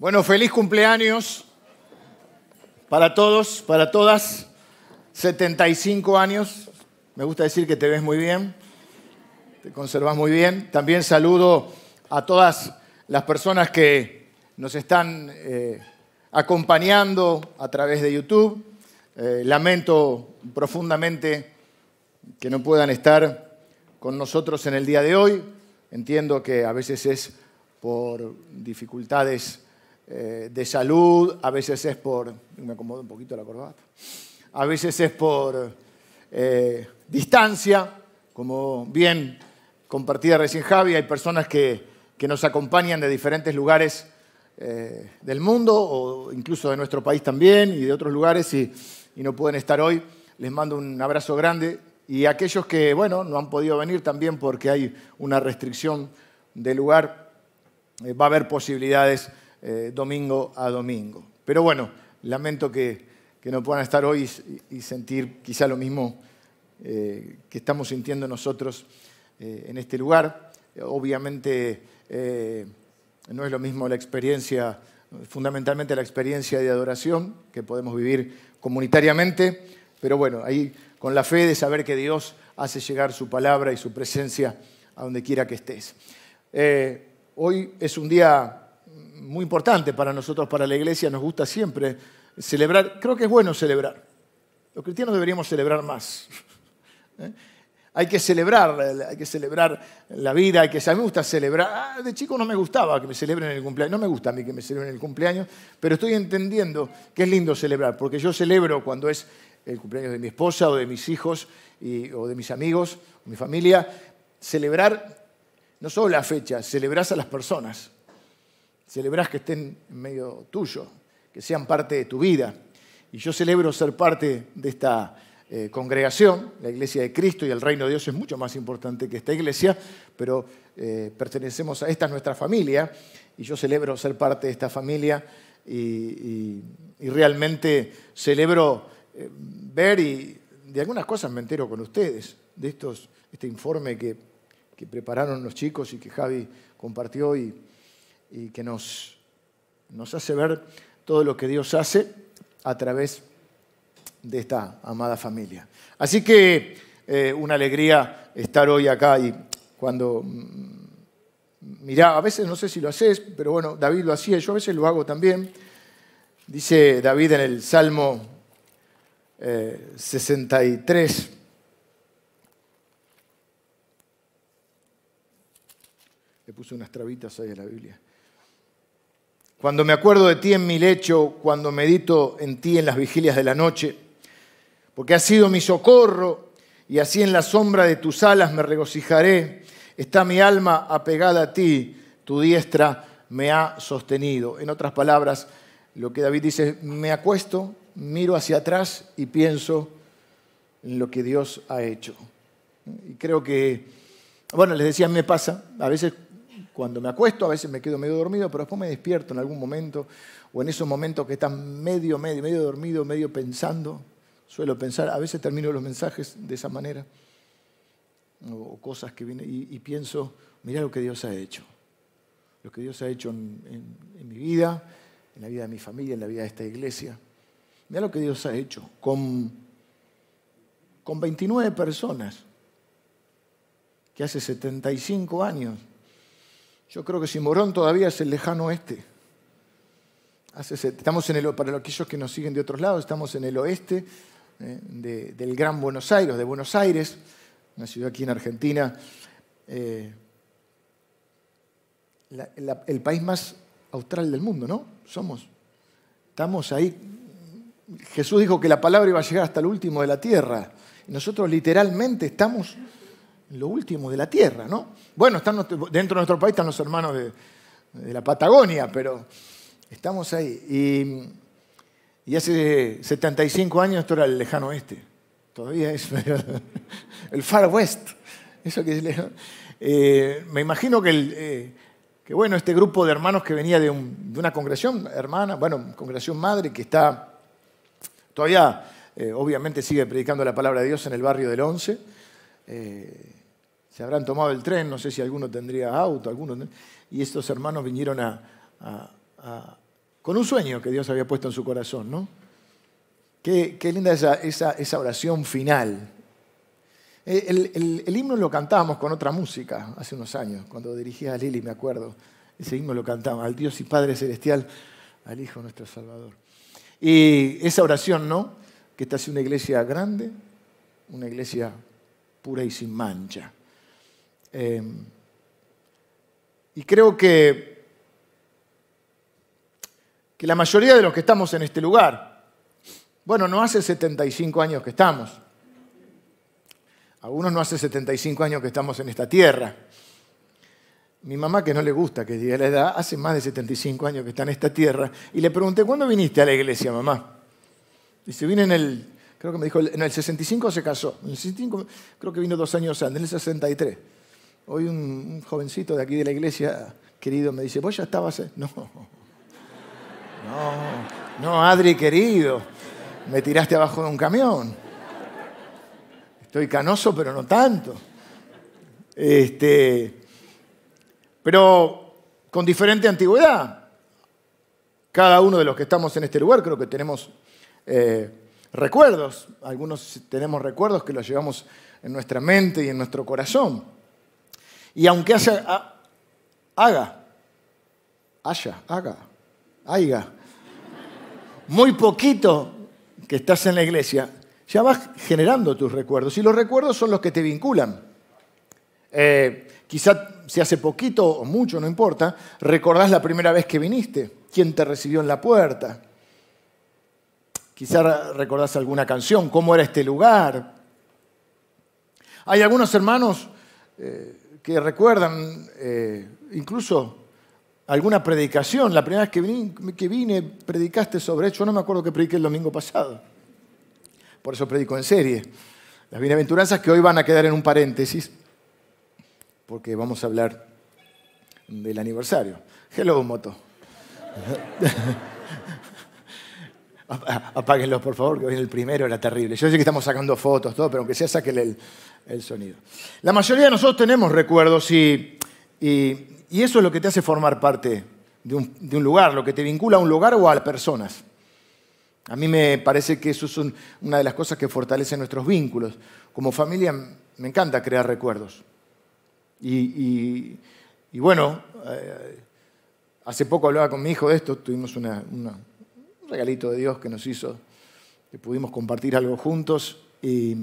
Bueno, feliz cumpleaños para todos, para todas. 75 años. Me gusta decir que te ves muy bien, te conservas muy bien. También saludo a todas las personas que nos están eh, acompañando a través de YouTube. Eh, lamento profundamente que no puedan estar con nosotros en el día de hoy. Entiendo que a veces es por dificultades eh, de salud, a veces es por, me acomodo un poquito la corbata, a veces es por eh, distancia, como bien compartida recién Javi, hay personas que, nos acompañan de diferentes lugares eh, del mundo o incluso de nuestro país también y de otros lugares y, y no pueden estar hoy. Les mando un abrazo grande y aquellos que, bueno, no han podido venir también porque hay una restricción de lugar, va a haber posibilidades eh, domingo a domingo. Pero bueno, lamento que, no puedan estar hoy y, sentir quizá lo mismo eh, que estamos sintiendo nosotros eh, en este lugar. Obviamente no es lo mismo la experiencia, fundamentalmente la experiencia de adoración que podemos vivir comunitariamente, pero bueno, ahí con la fe de saber que Dios hace llegar su palabra y su presencia a donde quiera que estés. hoy es un día muy importante para nosotros, para la iglesia, nos gusta siempre celebrar. Creo que es bueno celebrar. Los cristianos deberíamos celebrar más. ¿Eh? Hay que celebrar, hay que celebrar la vida, hay que, a mí me gusta celebrar. Ah, de chico no me gustaba que me celebren el cumpleaños, no me gusta a mí que me celebren el cumpleaños, pero estoy entendiendo que es lindo celebrar, porque yo celebro cuando es el cumpleaños de mi esposa o de mis hijos o de mis amigos, mi familia. Celebrar no solo la fecha, celebrás a las personas celebrás que estén en medio tuyo, que sean parte de tu vida. Y yo celebro ser parte de esta eh, congregación, la iglesia de Cristo y el reino de Dios es mucho más importante que esta iglesia, pero eh, pertenecemos a esta nuestra familia y yo celebro ser parte de esta familia y, realmente celebro eh, ver y de algunas cosas me entero con ustedes, de estos, este informe que, que prepararon los chicos y que Javi compartió y, y que nos, nos hace ver todo lo que Dios hace a través de esta amada familia. Así que eh, una alegría estar hoy acá y cuando mm, mirá, a veces no sé si lo haces, pero bueno, David lo hacía, yo a veces lo hago también. Dice David en el Salmo 63, eh, le puse unas trabitas ahí a la Biblia. Cuando me acuerdo de ti en mi lecho, cuando medito en ti en las vigilias de la noche, porque has sido mi socorro y así en la sombra de tus alas me regocijaré. Está mi alma apegada a ti, tu diestra me ha sostenido. En otras palabras, lo que David dice, me acuesto, miro hacia atrás y pienso en lo que Dios ha hecho. Y creo que, bueno, les decía, me pasa, a veces cuando me acuesto, a veces me quedo medio dormido, pero después me despierto en algún momento, o en esos momentos que están medio, medio, medio dormido, medio pensando, suelo pensar, a veces termino los mensajes de esa manera, o cosas que vienen, y, pienso, mira lo que Dios ha hecho, lo que Dios ha hecho en, mi vida, en la vida de mi familia, en la vida de esta iglesia. Mira lo que Dios ha hecho con, con 29 personas que hace 75 años yo creo que si Morón todavía es el lejano oeste. Estamos en el, para aquellos que nos siguen de otros lados, estamos en el oeste eh, del Gran Buenos Aires, de Buenos Aires, una ciudad aquí en Argentina, eh, el país más austral del mundo, ¿no? Somos. Estamos ahí. Jesús dijo que la palabra iba a llegar hasta el último de la tierra. Nosotros literalmente estamos lo último de la tierra, ¿no? Bueno, están, dentro de nuestro país están los hermanos de, la Patagonia, pero estamos ahí. Y, hace 75 años esto era el lejano oeste. Todavía es el far west. Eso que eh, me imagino que, eh, que, bueno, este grupo de hermanos que venía de, una congregación hermana, bueno, congregación madre, que está todavía, eh, obviamente, sigue predicando la palabra de Dios en el barrio del Once se habrán tomado el tren, no sé si alguno tendría auto, algunos, y estos hermanos vinieron con un sueño que Dios había puesto en su corazón, ¿no? Qué, linda esa, oración final. El, el, himno lo cantábamos con otra música hace unos años, cuando dirigía a Lili, me acuerdo. Ese himno lo cantábamos, al Dios y Padre Celestial, al Hijo nuestro Salvador. Y esa oración, ¿no? Que esta sea una iglesia grande, una iglesia pura y sin mancha. Eh, y creo que, que la mayoría de los que estamos en este lugar, bueno, no hace 75 años que estamos. Algunos no hace 75 años que estamos en esta tierra. Mi mamá, que no le gusta que diga la edad, hace más de 75 años que está en esta tierra. Y le pregunté, ¿cuándo viniste a la iglesia, mamá? Dice, vine en el, creo que me dijo, en el 65 se casó. En el 65 creo que vino dos años antes, en el 63. Hoy un, jovencito de aquí de la iglesia, querido, me dice, ¿vos ya estabas? No, no, no, Adri, querido, me tiraste abajo de un camión. Estoy canoso, pero no tanto. Este, pero con diferente antigüedad. Cada uno de los que estamos en este lugar creo que tenemos eh, recuerdos. Algunos tenemos recuerdos que los llevamos en nuestra mente y en nuestro corazón. Y aunque haga, haga, haya, haga, haya, muy poquito que estás en la iglesia, ya vas generando tus recuerdos. Y los recuerdos son los que te vinculan. Eh, quizá si hace poquito o mucho, no importa, recordás la primera vez que viniste, quién te recibió en la puerta. Quizá recordás alguna canción, cómo era este lugar. Hay algunos hermanos eh, recuerdan eh, incluso alguna predicación. La primera vez que vine, predicaste sobre hecho. No me acuerdo que prediqué el domingo pasado. Por eso predico en serie. Las bienaventuranzas que hoy van a quedar en un paréntesis, porque vamos a hablar del aniversario. Hello, moto. Apáguenlos, por favor, que hoy el primero era terrible. Yo sé que estamos sacando fotos, todo, pero aunque sea, saquen el, sonido. La mayoría de nosotros tenemos recuerdos y, eso es lo que te hace formar parte de un, lugar, lo que te vincula a un lugar o a personas. A mí me parece que eso es una de las cosas que fortalece nuestros vínculos. Como familia me encanta crear recuerdos. Y, bueno, eh, hace poco hablaba con mi hijo de esto, tuvimos regalito de Dios que nos hizo, que pudimos compartir algo juntos y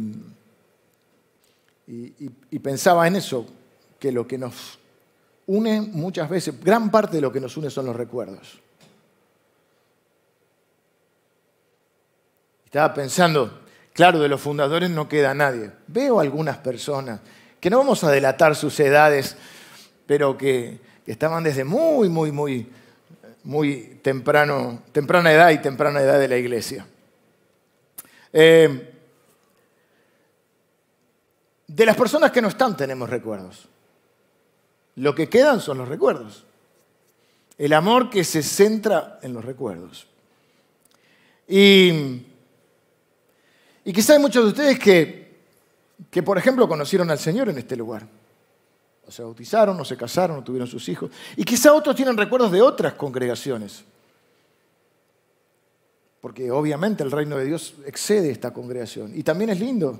y, pensaba en eso, que lo que nos une muchas veces, gran parte de lo que nos une son los recuerdos. Estaba pensando, claro, de los fundadores no queda nadie. Veo algunas personas que no vamos a delatar sus edades, pero que, estaban desde muy, muy, muy, muy temprano, temprana edad y temprana edad de la iglesia. Eh, de las personas que no están tenemos recuerdos. Lo que quedan son los recuerdos. El amor que se centra en los recuerdos. Y, y quizá hay muchos de ustedes que, que, por ejemplo, conocieron al Señor en este lugar. Se bautizaron, o se casaron, o tuvieron sus hijos. Y quizá otros tienen recuerdos de otras congregaciones. Porque obviamente el reino de Dios excede esta congregación. Y también es lindo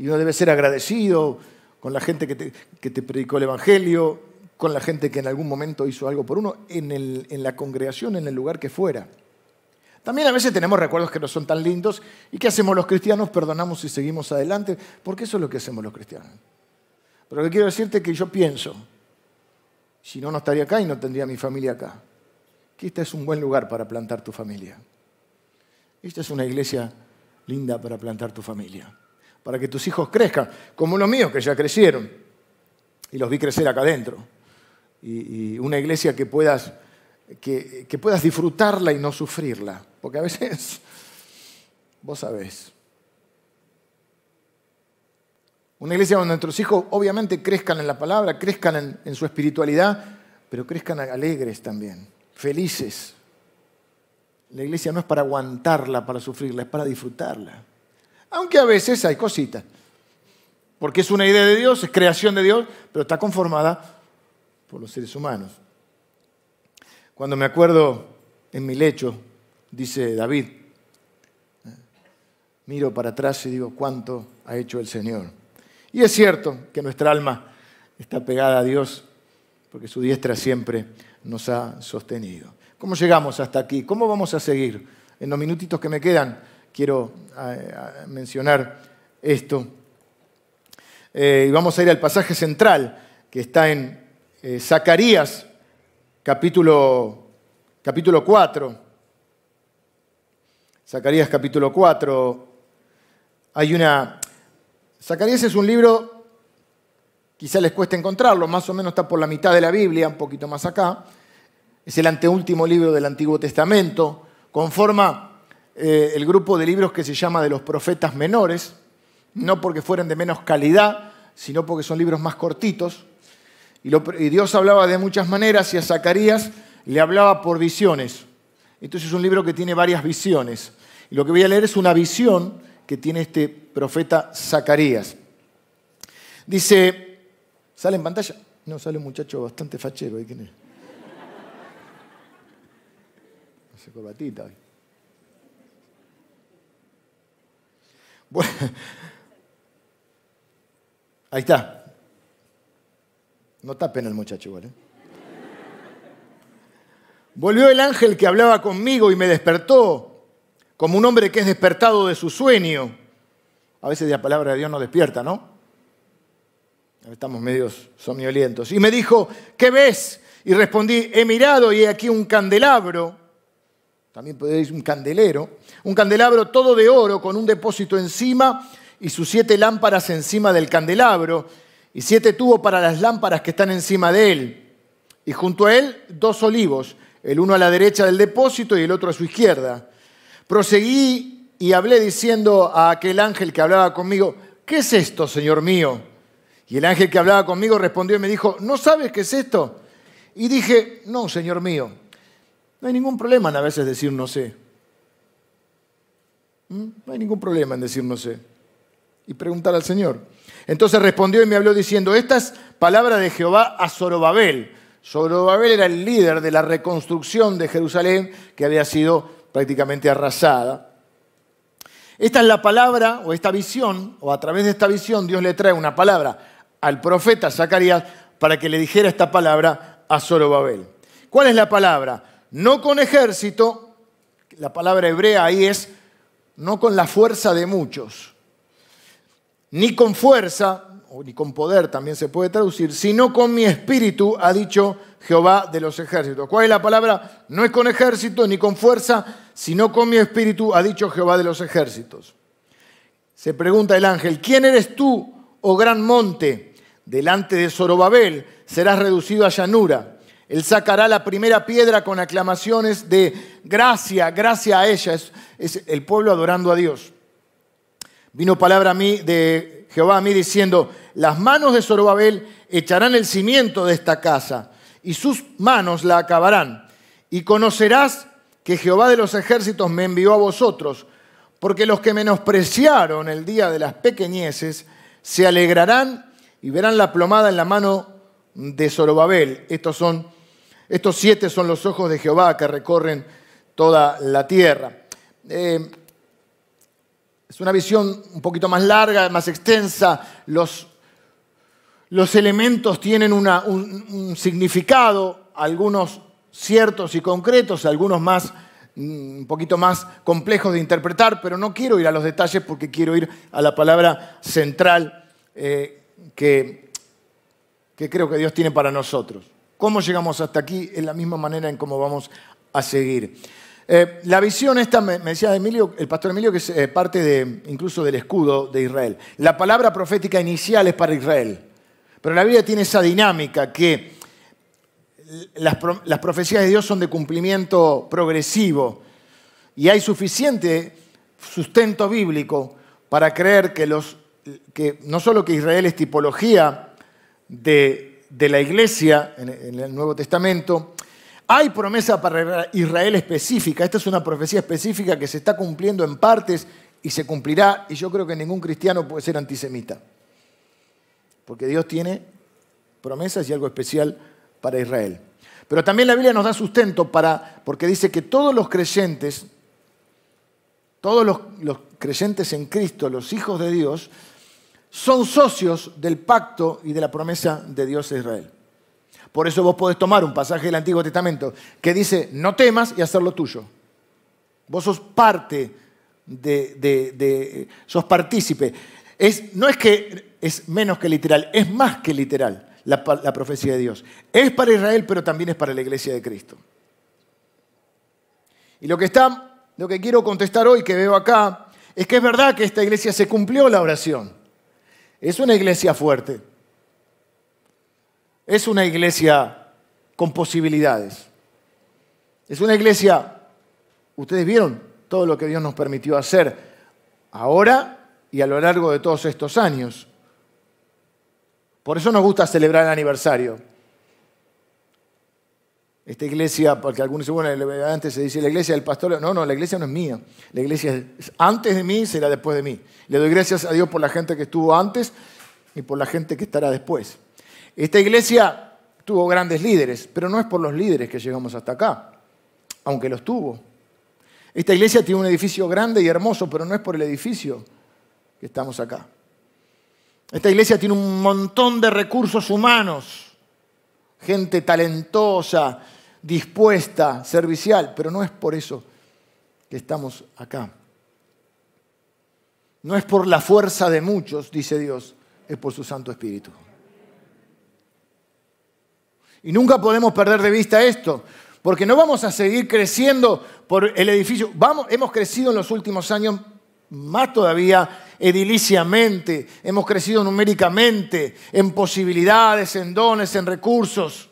y uno debe ser agradecido con la gente que te, predicó el Evangelio, con la gente que en algún momento hizo algo por uno, en, en la congregación, en el lugar que fuera. También a veces tenemos recuerdos que no son tan lindos y ¿qué hacemos los cristianos? Perdonamos y seguimos adelante, porque eso es lo que hacemos los cristianos. Pero lo que quiero decirte es que yo pienso, si no, no estaría acá y no tendría mi familia acá, que este es un buen lugar para plantar tu familia. Esta es una iglesia linda para plantar tu familia para que tus hijos crezcan, como los míos que ya crecieron. Y los vi crecer acá adentro. Y, una iglesia que puedas, que, puedas disfrutarla y no sufrirla. Porque a veces, vos sabés. Una iglesia donde nuestros hijos obviamente crezcan en la palabra, crezcan en, su espiritualidad, pero crezcan alegres también, felices. La iglesia no es para aguantarla, para sufrirla, es para disfrutarla. Aunque a veces hay cositas. Porque es una idea de Dios, es creación de Dios, pero está conformada por los seres humanos. Cuando me acuerdo en mi lecho, dice David, miro para atrás y digo, ¿cuánto ha hecho el Señor? Y es cierto que nuestra alma está pegada a Dios porque su diestra siempre nos ha sostenido. ¿Cómo llegamos hasta aquí? ¿Cómo vamos a seguir? En los minutitos que me quedan quiero eh, mencionar esto. Eh, y vamos a ir al pasaje central que está en eh, Zacarías capítulo, capítulo 4. Zacarías capítulo 4. Hay una... Zacarías es un libro, quizá les cueste encontrarlo, más o menos está por la mitad de la Biblia, un poquito más acá. Es el anteúltimo libro del Antiguo Testamento. Conforma eh, el grupo de libros que se llama de los profetas menores, no porque fueran de menos calidad, sino porque son libros más cortitos. Y, Dios hablaba de muchas maneras y a Zacarías le hablaba por visiones. Entonces es un libro que tiene varias visiones. Y lo que voy a leer es una visión que tiene este profeta Zacarías. Dice, ¿sale en pantalla? No, sale un muchacho bastante fachero. ¿Quién es? Hace corbatita hoy. Bueno, ahí está. No tapen al muchacho igual. ¿eh? Volvió el ángel que hablaba conmigo y me despertó, como un hombre que es despertado de su sueño. A veces la palabra de Dios nos despierta, ¿no? Estamos medios somnolientos. Y me dijo, ¿qué ves? Y respondí, he mirado y he aquí un candelabro, también podéis un candelero, un candelabro todo de oro con un depósito encima y sus siete lámparas encima del candelabro y siete tubos para las lámparas que están encima de él. Y junto a él dos olivos, el uno a la derecha del depósito y el otro a su izquierda. Proseguí y hablé diciendo a aquel ángel que hablaba conmigo, ¿qué es esto, Señor mío? Y el ángel que hablaba conmigo respondió y me dijo, ¿no sabes qué es esto? Y dije, no, Señor mío, no hay ningún problema en a veces decir no sé. ¿Mm? No hay ningún problema en decir no sé. Y preguntar al Señor. Entonces respondió y me habló diciendo, esta es palabra de Jehová a Zorobabel. Zorobabel era el líder de la reconstrucción de Jerusalén que había sido prácticamente arrasada. Esta es la palabra o esta visión, o a través de esta visión Dios le trae una palabra al profeta Zacarías para que le dijera esta palabra a Zorobabel. ¿Cuál es la palabra? No con ejército, la palabra hebrea ahí es no con la fuerza de muchos ni con fuerza, ni con poder también se puede traducir, sino con mi espíritu, ha dicho Jehová de los ejércitos. ¿Cuál es la palabra? No es con ejército ni con fuerza, sino con mi espíritu, ha dicho Jehová de los ejércitos. Se pregunta el ángel, ¿quién eres tú, oh gran monte? Delante de Zorobabel serás reducido a llanura. Él sacará la primera piedra con aclamaciones de gracia, gracia a ella. Es el pueblo adorando a Dios. Vino palabra a mí de Jehová a mí diciendo, las manos de Zorobabel echarán el cimiento de esta casa y sus manos la acabarán. Y conocerás que Jehová de los ejércitos me envió a vosotros, porque los que menospreciaron el día de las pequeñeces se alegrarán y verán la plomada en la mano de Zorobabel. Estos, son, estos siete son los ojos de Jehová que recorren toda la tierra. Eh, es una visión un poquito más larga, más extensa. Los, elementos tienen un, un, significado, algunos ciertos y concretos, algunos más mm, un poquito más complejos de interpretar, pero no quiero ir a los detalles porque quiero ir a la palabra central eh, que, que creo que Dios tiene para nosotros. ¿Cómo llegamos hasta aquí? Es la misma manera en cómo vamos a seguir. Eh, la visión esta, me, decía Emilio, el pastor Emilio, que es eh, parte de, incluso del escudo de Israel. La palabra profética inicial es para Israel, pero la Biblia tiene esa dinámica que las, profecías de Dios son de cumplimiento progresivo y hay suficiente sustento bíblico para creer que, los, que no solo que Israel es tipología de, la iglesia en el Nuevo Testamento, hay promesa para Israel específica. Esta es una profecía específica que se está cumpliendo en partes y se cumplirá. Y yo creo que ningún cristiano puede ser antisemita. Porque Dios tiene promesas y algo especial para Israel. Pero también la Biblia nos da sustento para, porque dice que todos los creyentes, todos los, los creyentes en Cristo, los hijos de Dios, son socios del pacto y de la promesa de Dios a Israel. Por eso vos podés tomar un pasaje del Antiguo Testamento que dice, no temas y hacerlo tuyo. Vos sos parte de, sos partícipe. No es que es menos que literal, es más que literal la, la profecía de Dios. Es para Israel, pero también es para la iglesia de Cristo. Y lo que, está, lo que quiero contestar hoy, que veo acá, es que es verdad que esta iglesia se cumplió la oración. Es una iglesia fuerte. Es una iglesia con posibilidades. Es una iglesia, ustedes vieron todo lo que Dios nos permitió hacer ahora y a lo largo de todos estos años. Por eso nos gusta celebrar el aniversario. Esta iglesia, porque algunos dicen, bueno, antes se dice la iglesia del pastor. No, no, la iglesia no es mía. La iglesia es antes de mí, será después de mí. Le doy gracias a Dios por la gente que estuvo antes y por la gente que estará después. Esta iglesia tuvo grandes líderes, pero no es por los líderes que llegamos hasta acá, aunque los tuvo. Esta iglesia tiene un edificio grande y hermoso, pero no es por el edificio que estamos acá. Esta iglesia tiene un montón de recursos humanos, gente talentosa, dispuesta, servicial, pero no es por eso que estamos acá. No es por la fuerza de muchos, dice Dios, es por su Santo Espíritu. Y nunca podemos perder de vista esto, porque no vamos a seguir creciendo por el edificio. Vamos, hemos crecido en los últimos años más todavía ediliciamente, hemos crecido numéricamente, en posibilidades, en dones, en recursos.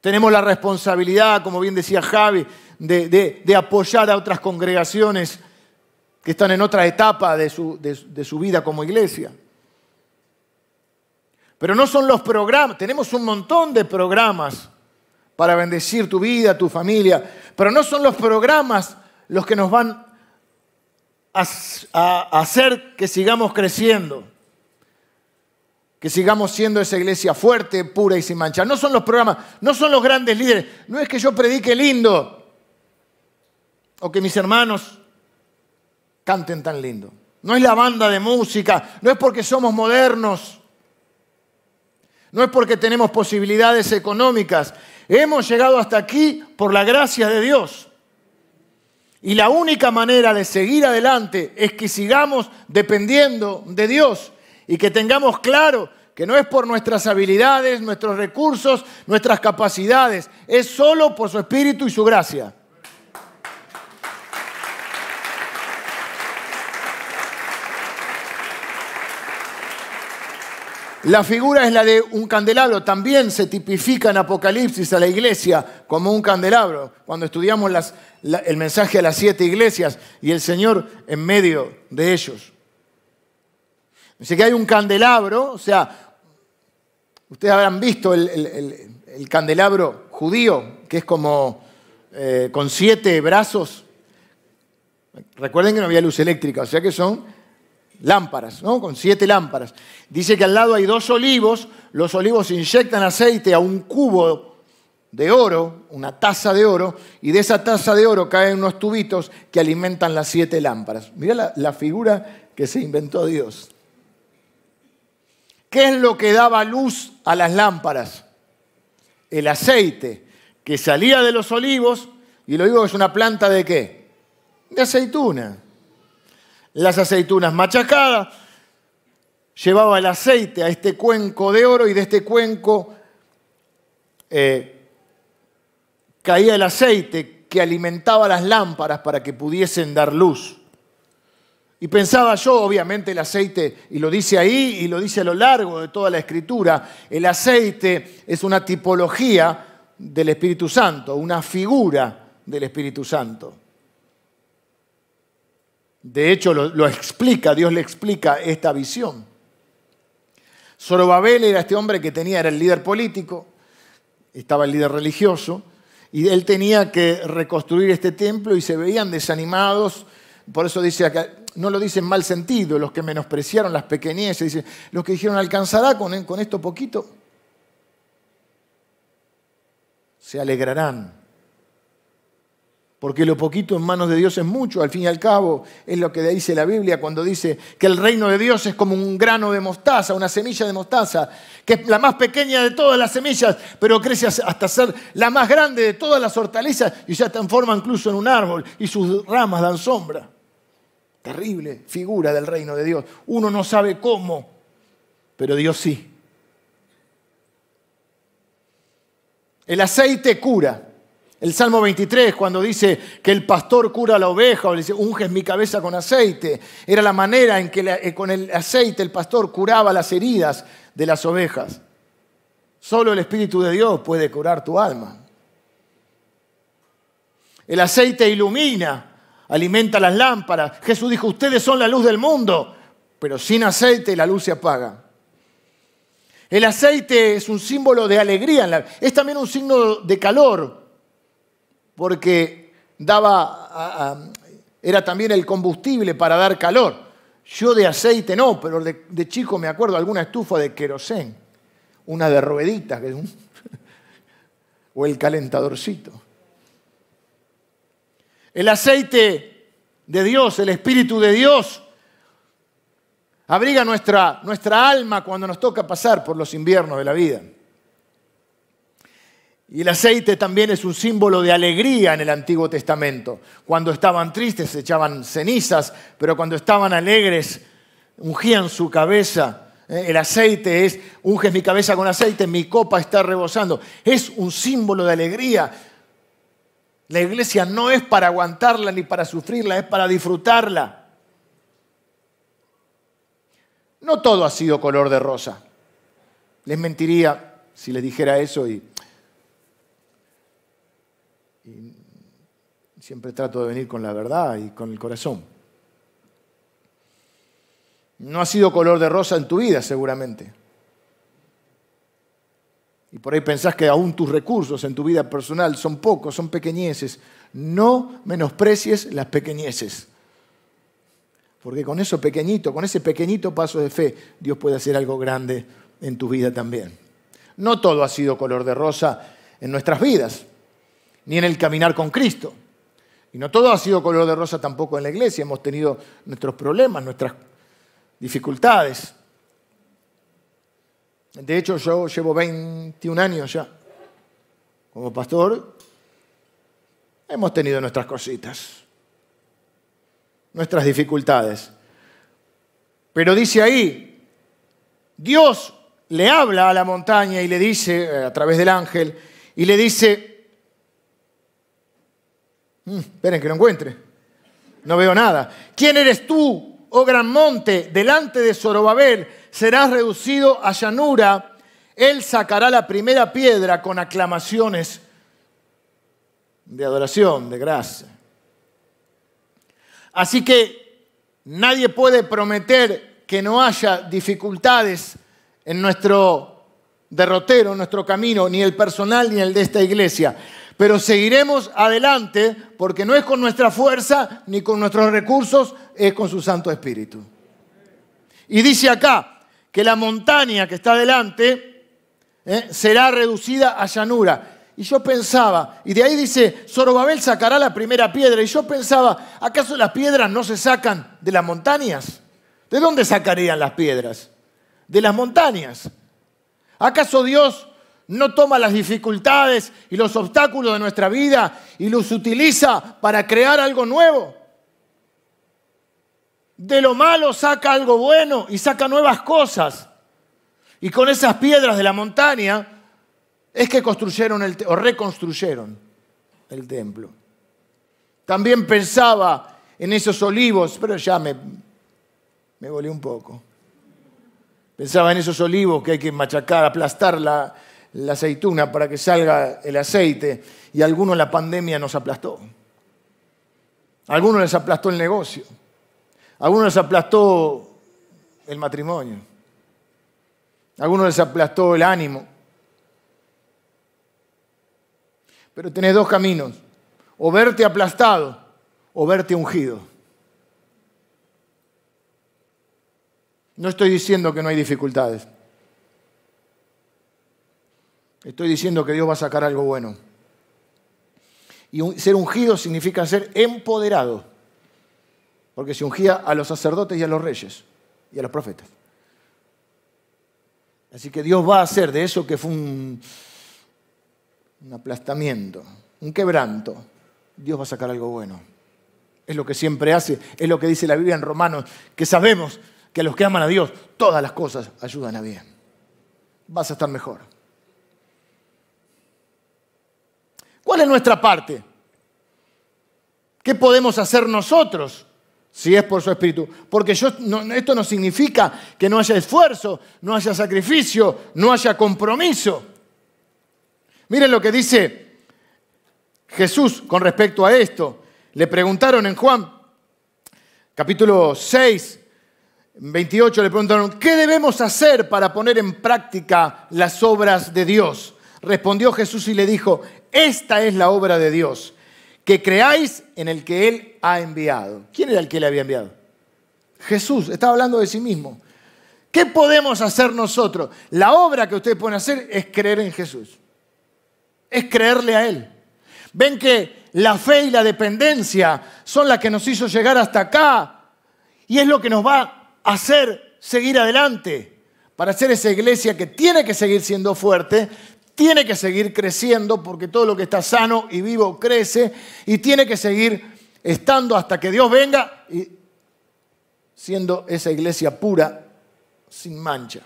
Tenemos la responsabilidad, como bien decía Javi, de, apoyar a otras congregaciones que están en otra etapa de su, de su vida como iglesia. Pero no son los programas, tenemos un montón de programas para bendecir tu vida, tu familia, pero no son los programas los que nos van a, hacer que sigamos creciendo que sigamos siendo esa iglesia fuerte, pura y sin mancha. No son los programas, no son los grandes líderes. No es que yo predique lindo o que mis hermanos canten tan lindo. No es la banda de música, no es porque somos modernos, no es porque tenemos posibilidades económicas. Hemos llegado hasta aquí por la gracia de Dios. Y la única manera de seguir adelante es que sigamos dependiendo de Dios y que tengamos claro que no es por nuestras habilidades, nuestros recursos, nuestras capacidades, es solo por su Espíritu y su gracia. La figura es la de un candelabro. También se tipifica en Apocalipsis a la iglesia como un candelabro. Cuando estudiamos el mensaje a las siete iglesias y el Señor en medio de ellos. Dice que hay un candelabro, o sea, ustedes habrán visto el, candelabro judío, que es como eh, con siete brazos. Recuerden que no había luz eléctrica, o sea que son lámparas, ¿no? Con siete lámparas. Dice que al lado hay dos olivos, los olivos inyectan aceite a un cubo de oro, una taza de oro, y de esa taza de oro caen unos tubitos que alimentan las siete lámparas. Mira la figura que se inventó Dios. ¿Qué es lo que daba luz a las lámparas? El aceite que salía de los olivos, y lo digo es una planta de qué? De aceituna. Las aceitunas machacadas, llevaba el aceite a este cuenco de oro y de este cuenco eh, caía el aceite que alimentaba las lámparas para que pudiesen dar luz. Y pensaba yo, obviamente el aceite, y lo dice ahí y lo dice a lo largo de toda la escritura, el aceite es una tipología del Espíritu Santo, una figura del Espíritu Santo. De hecho, lo, explica, Dios le explica esta visión. Zorobabel era este hombre que tenía, era el líder político, estaba el líder religioso, y él tenía que reconstruir este templo y se veían desanimados. Por eso dice acá, no lo dicen en mal sentido, los que menospreciaron las pequeñeces, los que dijeron, ¿alcanzará con, con esto poquito? se alegrarán porque lo poquito en manos de Dios es mucho, al fin y al cabo es lo que dice la Biblia cuando dice que el reino de Dios es como un grano de mostaza, una semilla de mostaza, que es la más pequeña de todas las semillas, pero crece hasta ser la más grande de todas las hortalizas y se transforma incluso en un árbol y sus ramas dan sombra. Terrible figura del reino de Dios. Uno no sabe cómo, pero Dios sí. El aceite cura. El Salmo 23, cuando dice que el pastor cura a la oveja, o le dice, unges mi cabeza con aceite, era la manera en que eh, con el aceite el pastor curaba las heridas de las ovejas. Solo el Espíritu de Dios puede curar tu alma. El aceite ilumina, alimenta las lámparas. Jesús dijo, ustedes son la luz del mundo, pero sin aceite la luz se apaga. El aceite es un símbolo de alegría, es también un signo de calor porque daba, era también el combustible para dar calor. Yo de aceite no, pero de, chico me acuerdo alguna estufa de querosén, una de rueditas, o el calentadorcito. El aceite de Dios, el Espíritu de Dios, abriga nuestra, nuestra alma cuando nos toca pasar por los inviernos de la vida. Y el aceite también es un símbolo de alegría en el Antiguo Testamento. Cuando estaban tristes se echaban cenizas, pero cuando estaban alegres ungían su cabeza. Eh, el aceite es, unges mi cabeza con aceite, mi copa está rebosando. Es un símbolo de alegría. La iglesia no es para aguantarla ni para sufrirla, es para disfrutarla. No todo ha sido color de rosa. Les mentiría si les dijera eso y y siempre trato de venir con la verdad y con el corazón. No ha sido color de rosa en tu vida, seguramente. Y por ahí pensás que aún tus recursos en tu vida personal son pocos, son pequeñeces. No menosprecies las pequeñeces. Porque con eso pequeñito, con ese pequeñito paso de fe, Dios puede hacer algo grande en tu vida también. No todo ha sido color de rosa en nuestras vidas ni en el caminar con Cristo. Y no todo ha sido color de rosa tampoco en la iglesia, hemos tenido nuestros problemas, nuestras dificultades. De hecho, yo llevo 21 años ya como pastor, hemos tenido nuestras cositas, nuestras dificultades. Pero dice ahí, Dios le habla a la montaña y le dice, eh, a través del ángel, y le dice, Mm, esperen que lo encuentre. No veo nada. ¿Quién eres tú, oh gran monte? Delante de Zorobabel serás reducido a llanura. Él sacará la primera piedra con aclamaciones de adoración, de gracia. Así que nadie puede prometer que no haya dificultades en nuestro derrotero, en nuestro camino, ni el personal ni el de esta iglesia. Pero seguiremos adelante porque no es con nuestra fuerza ni con nuestros recursos, es con su Santo Espíritu. Y dice acá que la montaña que está delante eh, será reducida a llanura. Y yo pensaba, y de ahí dice, Zorobabel sacará la primera piedra. Y yo pensaba, ¿acaso las piedras no se sacan de las montañas? ¿De dónde sacarían las piedras? De las montañas. ¿Acaso Dios no toma las dificultades y los obstáculos de nuestra vida y los utiliza para crear algo nuevo. De lo malo saca algo bueno y saca nuevas cosas. Y con esas piedras de la montaña es que construyeron el, o reconstruyeron el templo. También pensaba en esos olivos, pero ya me, me volé un poco. Pensaba en esos olivos que hay que machacar, aplastar la, la aceituna para que salga el aceite y a algunos la pandemia nos aplastó. Algunos les aplastó el negocio. Algunos les aplastó el matrimonio. Algunos les aplastó el ánimo. Pero tenés dos caminos. O verte aplastado o verte ungido. No estoy diciendo que no hay dificultades. Estoy diciendo que Dios va a sacar algo bueno. Y ser ungido significa ser empoderado. Porque se ungía a los sacerdotes y a los reyes y a los profetas. Así que Dios va a hacer de eso que fue un, aplastamiento, un quebranto. Dios va a sacar algo bueno. Es lo que siempre hace, es lo que dice la Biblia en Romanos, que sabemos que a los que aman a Dios todas las cosas ayudan a bien. Vas a estar mejor. ¿Cuál es nuestra parte? ¿Qué podemos hacer nosotros si es por su espíritu? Porque esto no significa que no haya esfuerzo, no haya sacrificio, no haya compromiso. Miren lo que dice Jesús con respecto a esto. Le preguntaron en Juan capítulo 6, 28, le preguntaron, ¿qué debemos hacer para poner en práctica las obras de Dios? Respondió Jesús y le dijo, esta es la obra de Dios, que creáis en el que Él ha enviado. ¿Quién era el que le había enviado? Jesús, estaba hablando de sí mismo. ¿Qué podemos hacer nosotros? La obra que ustedes pueden hacer es creer en Jesús, es creerle a Él. Ven que la fe y la dependencia son las que nos hizo llegar hasta acá y es lo que nos va a hacer seguir adelante para ser esa iglesia que tiene que seguir siendo fuerte, tiene que seguir creciendo porque todo lo que está sano y vivo crece y tiene que seguir estando hasta que Dios venga y siendo esa iglesia pura, sin mancha.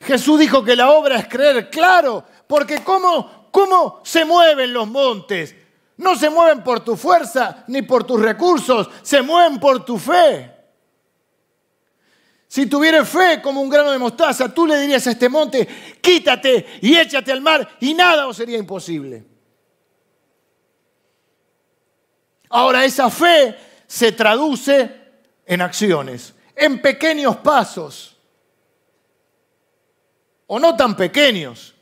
Jesús dijo que la obra es creer, claro, porque ¿cómo, cómo se mueven los montes? No se mueven por tu fuerza ni por tus recursos, se mueven por tu fe. Si tuvieras fe como un grano de mostaza, tú le dirías a este monte, quítate y échate al mar y nada os sería imposible. Ahora, esa fe se traduce en acciones, en pequeños pasos, o no tan pequeños.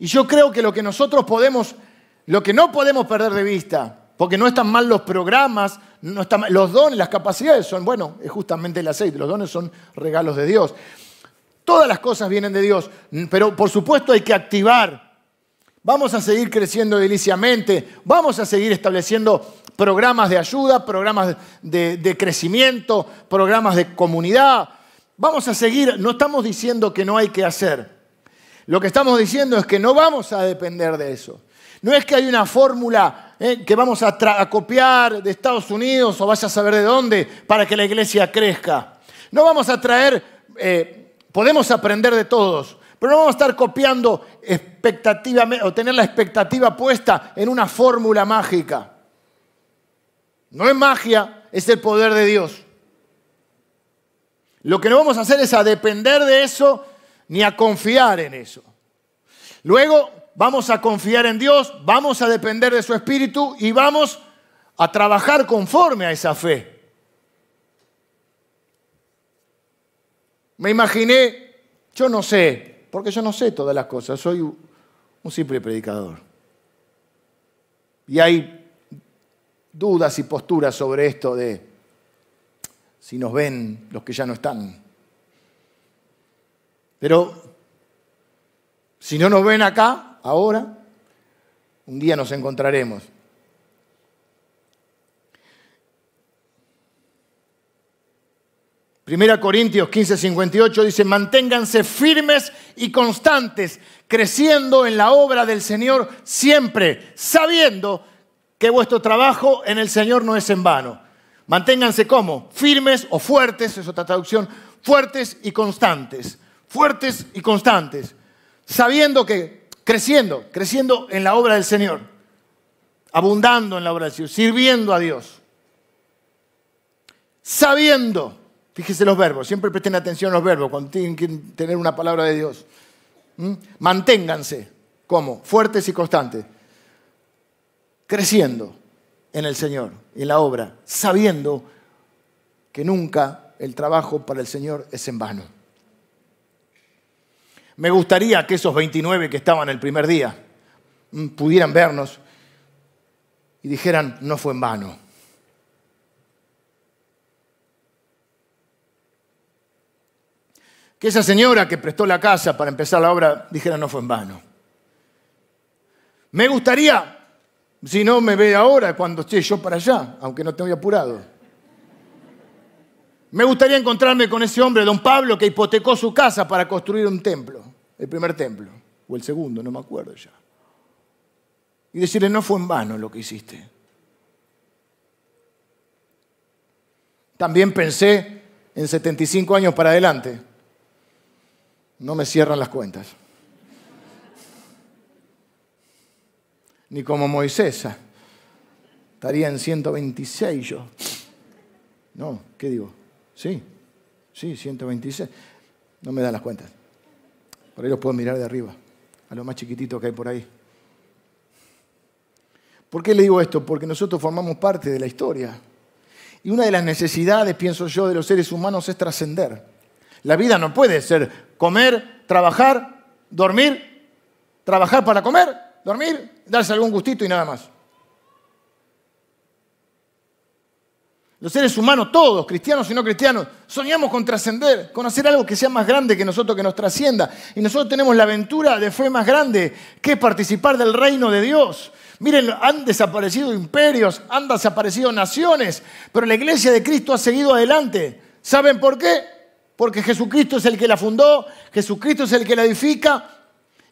Y yo creo que lo que nosotros podemos, lo que no podemos perder de vista, porque no están mal los programas, los dones, las capacidades son, bueno, es justamente el aceite, los dones son regalos de Dios. Todas las cosas vienen de Dios, pero por supuesto hay que activar. Vamos a seguir creciendo ediliciamente, vamos a seguir estableciendo programas de ayuda, programas de, de crecimiento, programas de comunidad. Vamos a seguir, no estamos diciendo que no hay que hacer. Lo que estamos diciendo es que no vamos a depender de eso. No es que hay una fórmula eh, que vamos a, copiar de Estados Unidos o vaya a saber de dónde para que la iglesia crezca. No vamos a traer, eh, podemos aprender de todos, pero no vamos a estar copiando expectativamente o tener la expectativa puesta en una fórmula mágica. No es magia, es el poder de Dios. Lo que no vamos a hacer es a depender de eso ni a confiar en eso. Luego vamos a confiar en Dios, vamos a depender de su Espíritu y vamos a trabajar conforme a esa fe. Me imaginé, yo no sé, porque yo no sé todas las cosas, soy un simple predicador. Y hay dudas y posturas sobre esto de si nos ven los que ya no están. Pero si no nos ven acá, ahora, un día nos encontraremos. Primera Corintios 15, 58 dice, manténganse firmes y constantes, creciendo en la obra del Señor siempre, sabiendo que vuestro trabajo en el Señor no es en vano. Manténganse como firmes o fuertes, es otra traducción, fuertes y constantes, fuertes y constantes, sabiendo que creciendo, creciendo en la obra del Señor, abundando en la obra del Señor, sirviendo a Dios, sabiendo, fíjese los verbos, siempre presten atención a los verbos cuando tienen que tener una palabra de Dios. Manténganse como fuertes y constantes, creciendo en el Señor, en la obra, sabiendo que nunca el trabajo para el Señor es en vano. Me gustaría que esos 29 que estaban el primer día mm, pudieran vernos y dijeran, no fue en vano. que esa señora que prestó la casa para empezar la obra dijera no fue en vano. Me gustaría, si no me ve ahora, cuando esté yo para allá, aunque no te voy apurado. Me gustaría encontrarme con ese hombre, don Pablo, que hipotecó su casa para construir un templo, el primer templo, o el segundo, no me acuerdo ya. Y decirle, no fue en vano lo que hiciste. También pensé en 75 años para adelante no me cierran las cuentas. Ni como Moisés, ah, estaría en 126 yo. No, ¿qué digo? Sí, sí, 126. No me dan las cuentas. Por ahí los puedo mirar de arriba, a lo más chiquitito que hay por ahí. ¿Por qué le digo esto? Porque nosotros formamos parte de la historia. Y una de las necesidades, pienso yo, de los seres humanos es trascender. La vida no puede ser comer, trabajar, dormir, trabajar para comer, dormir, darse algún gustito y nada más. Los seres humanos, todos, cristianos y no cristianos, soñamos con trascender, con hacer algo que sea más grande que nosotros, que nos trascienda. Y nosotros tenemos la aventura de fe más grande, que participar del reino de Dios. Miren, han desaparecido imperios, han desaparecido naciones, pero la iglesia de Cristo ha seguido adelante. ¿Saben por qué? Porque Jesucristo es el que la fundó, Jesucristo es el que la edifica.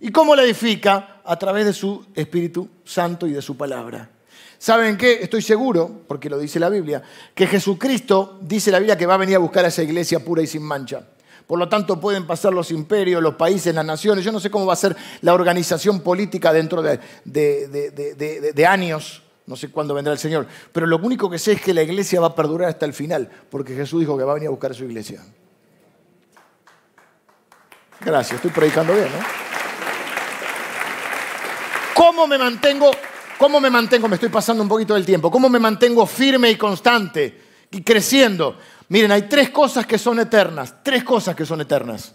¿Y cómo la edifica? A través de su Espíritu Santo y de su palabra. ¿Saben qué? Estoy seguro, porque lo dice la Biblia, que Jesucristo dice la Biblia que va a venir a buscar a esa iglesia pura y sin mancha. Por lo tanto, pueden pasar los imperios, los países, las naciones. Yo no sé cómo va a ser la organización política dentro de, de años. No sé cuándo vendrá el Señor. Pero lo único que sé es que la iglesia va a perdurar hasta el final, porque Jesús dijo que va a venir a buscar a su iglesia. Gracias, estoy predicando bien, ¿no? ¿Cómo me mantengo? ¿Cómo me mantengo? Me estoy pasando un poquito del tiempo. ¿Cómo me mantengo firme y constante y creciendo? Miren, hay tres cosas que son eternas. Tres cosas que son eternas.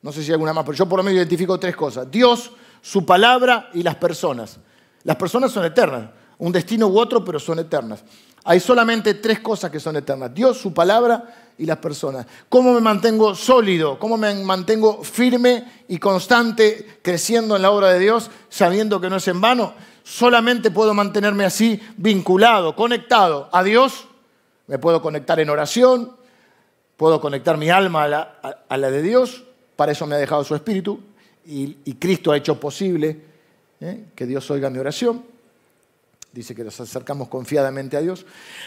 No sé si hay alguna más, pero yo por lo menos identifico tres cosas. Dios, su palabra y las personas. Las personas son eternas. Un destino u otro, pero son eternas. Hay solamente tres cosas que son eternas. Dios, su palabra y las personas. ¿Cómo me mantengo sólido? ¿Cómo me mantengo firme y constante creciendo en la obra de Dios sabiendo que no es en vano? Solamente puedo mantenerme así vinculado, conectado a Dios. Me puedo conectar en oración, puedo conectar mi alma a la, de Dios. Para eso me ha dejado su espíritu y, Cristo ha hecho posible ¿eh? que Dios oiga mi oración dice que nos acercamos confiadamente a Dios,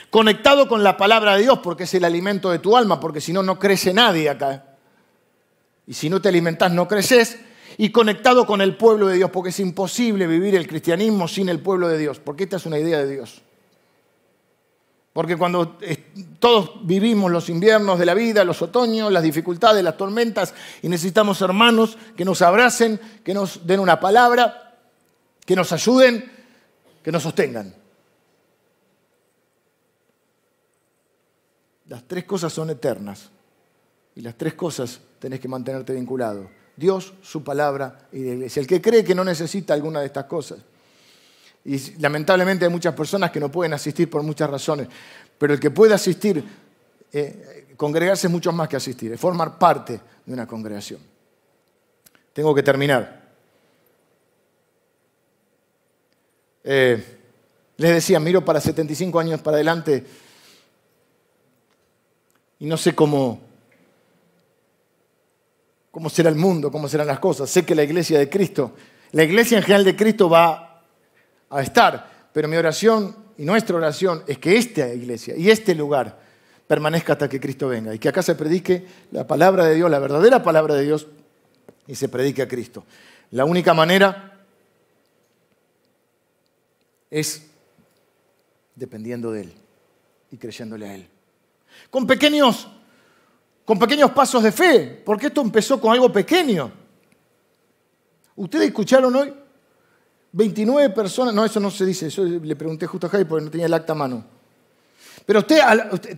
conectado con la palabra de Dios, porque es el alimento de tu alma, porque si no, no crece nadie acá. Y si no te alimentas, no creces. Y conectado con el pueblo de Dios, porque es imposible vivir el cristianismo sin el pueblo de Dios, porque esta es una idea de Dios. Porque cuando todos vivimos los inviernos de la vida, los otoños, las dificultades, las tormentas, y necesitamos hermanos que nos abracen, que nos den una palabra, que nos ayuden, que nos sostengan. Las tres cosas son eternas y las tres cosas tenés que mantenerte vinculado. Dios, su palabra y la iglesia. El que cree que no necesita alguna de estas cosas. Y lamentablemente hay muchas personas que no pueden asistir por muchas razones, pero el que puede asistir, eh, congregarse es mucho más que asistir, es formar parte de una congregación. Tengo que terminar. Eh, les decía, miro para 75 años para adelante y no sé cómo, cómo será el mundo, cómo serán las cosas. Sé que la iglesia de Cristo, la iglesia en general de Cristo va a estar, pero mi oración y nuestra oración es que esta iglesia y este lugar permanezca hasta que Cristo venga y que acá se predique la palabra de Dios, la verdadera palabra de Dios y se predique a Cristo. La única manera es dependiendo de Él y creyéndole a Él. Con pequeños, con pequeños pasos de fe, porque esto empezó con algo pequeño. Ustedes escucharon hoy 29 personas, no, eso no se dice, eso le pregunté justo a Javi porque no tenía el acta a mano. Pero usted,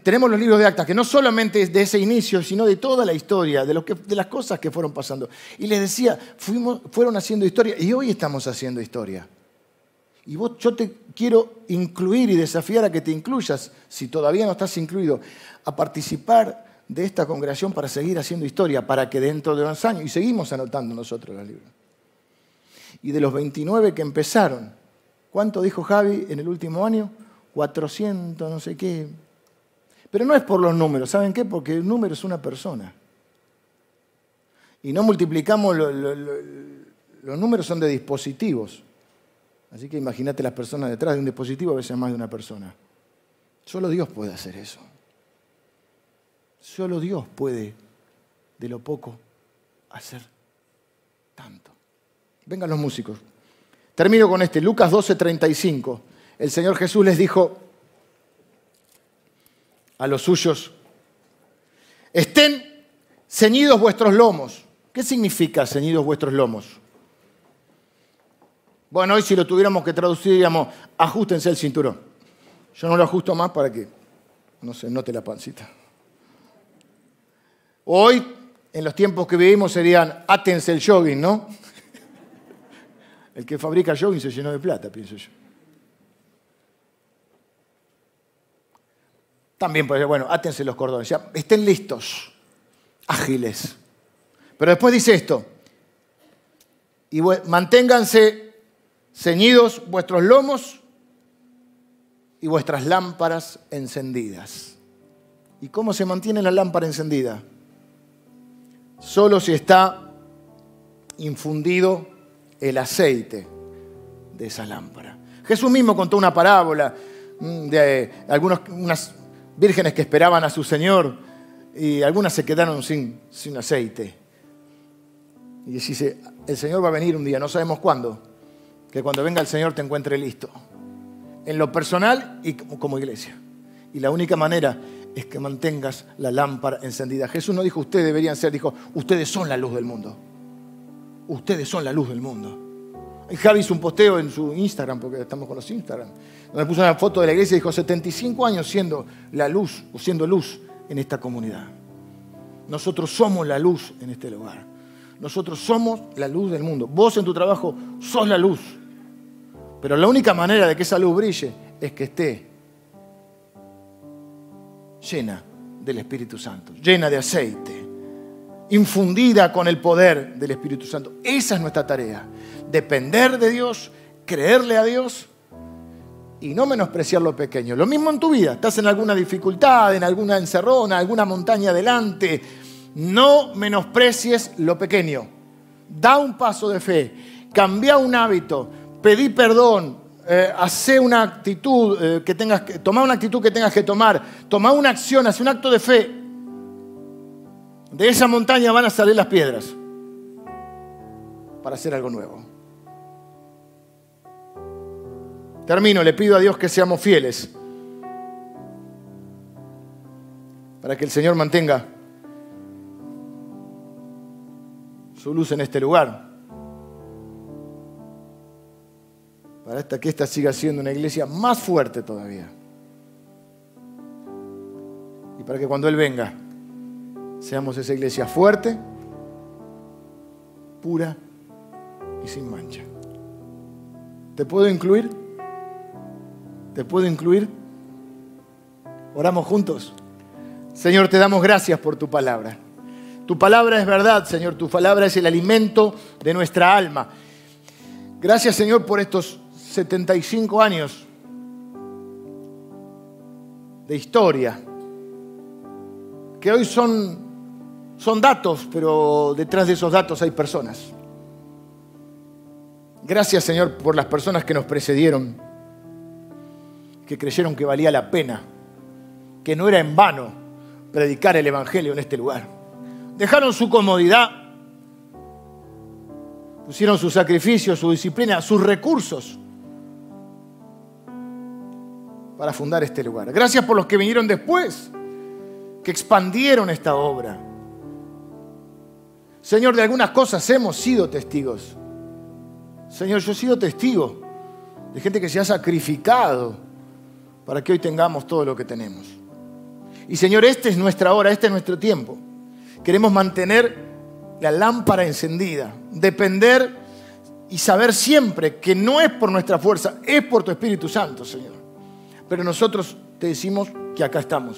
tenemos los libros de actas, que no solamente es de ese inicio, sino de toda la historia, de, lo que, de las cosas que fueron pasando. Y les decía, fuimos, fueron haciendo historia y hoy estamos haciendo historia. Y vos, yo te quiero incluir y desafiar a que te incluyas, si todavía no estás incluido, a participar de esta congregación para seguir haciendo historia, para que dentro de unos años, y seguimos anotando nosotros los libros, y de los 29 que empezaron, ¿cuánto dijo Javi en el último año? 400, no sé qué. Pero no es por los números, ¿saben qué? Porque el número es una persona. Y no multiplicamos, los números son de dispositivos. Así que imagínate las personas detrás de un dispositivo, a veces más de una persona. Solo Dios puede hacer eso. Solo Dios puede, de lo poco, hacer tanto. Vengan los músicos. Termino con este, Lucas 12:35. El Señor Jesús les dijo a los suyos, estén ceñidos vuestros lomos. ¿Qué significa ceñidos vuestros lomos? Bueno, hoy si lo tuviéramos que traducir, diríamos, ajustense el cinturón. Yo no lo ajusto más para que no se note la pancita. Hoy, en los tiempos que vivimos, serían, átense el jogging, ¿no? El que fabrica jogging se llenó de plata, pienso yo. También puede bueno, átense los cordones, ya, estén listos, ágiles. Pero después dice esto, y manténganse ceñidos vuestros lomos y vuestras lámparas encendidas. ¿Y cómo se mantiene la lámpara encendida? Solo si está infundido el aceite de esa lámpara. Jesús mismo contó una parábola mm, de algunas unas vírgenes que esperaban a su Señor y algunas se quedaron sin, sin aceite. Y dice, el Señor va a venir un día, no sabemos cuándo, que cuando venga el Señor te encuentre listo en lo personal y como iglesia. Y la única manera es que mantengas la lámpara encendida. Jesús no dijo ustedes deberían ser, dijo ustedes son la luz del mundo. Ustedes son la luz del mundo. Javi hizo un posteo en su Instagram, porque estamos con los Instagram, donde puso una foto de la iglesia y dijo 75 años siendo la luz, o siendo luz en esta comunidad. Nosotros somos la luz en este lugar. Nosotros somos la luz del mundo. Vos en tu trabajo sos la luz. Pero la única manera de que esa luz brille es que esté llena del Espíritu Santo, llena de aceite, infundida con el poder del Espíritu Santo. Esa es nuestra tarea. Depender de Dios, creerle a Dios y no menospreciar lo pequeño. Lo mismo en tu vida. Estás en alguna dificultad, en alguna encerrona, alguna montaña adelante. No menosprecies lo pequeño. Da un paso de fe. Cambia un hábito pedí perdón, eh, hace una actitud eh, que tengas que, tomar una actitud que tengas que tomar, tomar una acción, hace un acto de fe. De esa montaña van a salir las piedras para hacer algo nuevo. Termino, le pido a Dios que seamos fieles para que el Señor mantenga su luz en este lugar. Para que esta siga siendo una iglesia más fuerte todavía. Y para que cuando Él venga, seamos esa iglesia fuerte, pura y sin mancha. ¿Te puedo incluir? ¿Te puedo incluir? Oramos juntos. Señor, te damos gracias por tu palabra. Tu palabra es verdad, Señor. Tu palabra es el alimento de nuestra alma. Gracias, Señor, por estos 75 años de historia, que hoy son, son datos, pero detrás de esos datos hay personas. Gracias Señor por las personas que nos precedieron, que creyeron que valía la pena, que no era en vano predicar el Evangelio en este lugar. Dejaron su comodidad, pusieron su sacrificio, su disciplina, sus recursos para fundar este lugar. Gracias por los que vinieron después, que expandieron esta obra. Señor, de algunas cosas hemos sido testigos. Señor, yo he sido testigo de gente que se ha sacrificado para que hoy tengamos todo lo que tenemos. Y Señor, esta es nuestra hora, este es nuestro tiempo. Queremos mantener la lámpara encendida, depender y saber siempre que no es por nuestra fuerza, es por tu Espíritu Santo, Señor. Pero nosotros te decimos que acá estamos.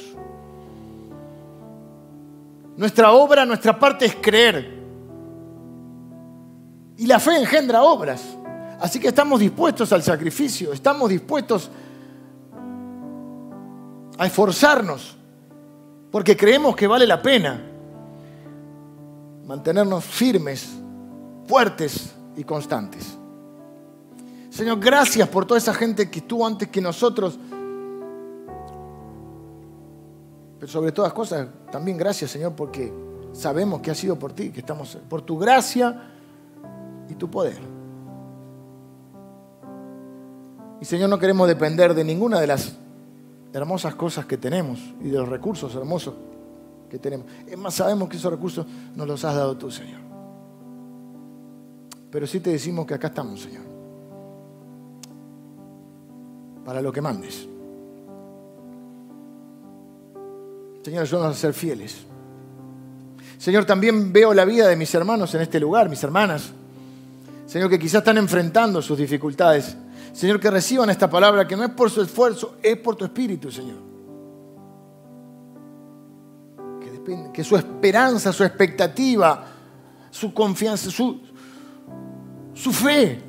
Nuestra obra, nuestra parte es creer. Y la fe engendra obras. Así que estamos dispuestos al sacrificio, estamos dispuestos a esforzarnos, porque creemos que vale la pena mantenernos firmes, fuertes y constantes. Señor, gracias por toda esa gente que estuvo antes que nosotros. Pero sobre todas cosas, también gracias, Señor, porque sabemos que ha sido por ti, que estamos por tu gracia y tu poder. Y Señor, no queremos depender de ninguna de las hermosas cosas que tenemos y de los recursos hermosos que tenemos. Es más, sabemos que esos recursos nos los has dado tú, Señor. Pero sí te decimos que acá estamos, Señor. Para lo que mandes. Señor, ayúdanos a ser fieles. Señor, también veo la vida de mis hermanos en este lugar, mis hermanas. Señor, que quizás están enfrentando sus dificultades. Señor, que reciban esta palabra que no es por su esfuerzo, es por tu espíritu, Señor. Que, su esperanza, su expectativa, su confianza, su, su fe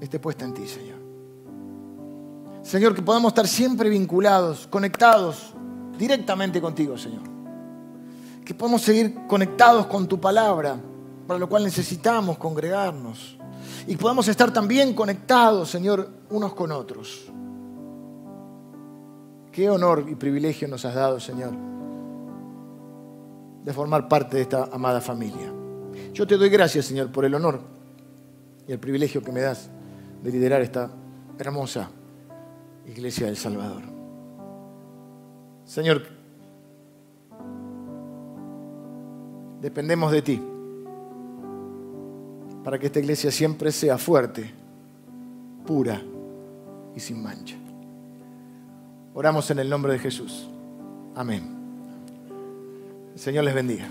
esté puesta en ti, Señor. Señor, que podamos estar siempre vinculados, conectados directamente contigo, Señor. Que podamos seguir conectados con tu palabra, para lo cual necesitamos congregarnos y podamos estar también conectados, Señor, unos con otros. Qué honor y privilegio nos has dado, Señor, de formar parte de esta amada familia. Yo te doy gracias, Señor, por el honor y el privilegio que me das de liderar esta hermosa iglesia del Salvador. Señor, dependemos de ti para que esta iglesia siempre sea fuerte, pura y sin mancha. Oramos en el nombre de Jesús. Amén. El Señor les bendiga.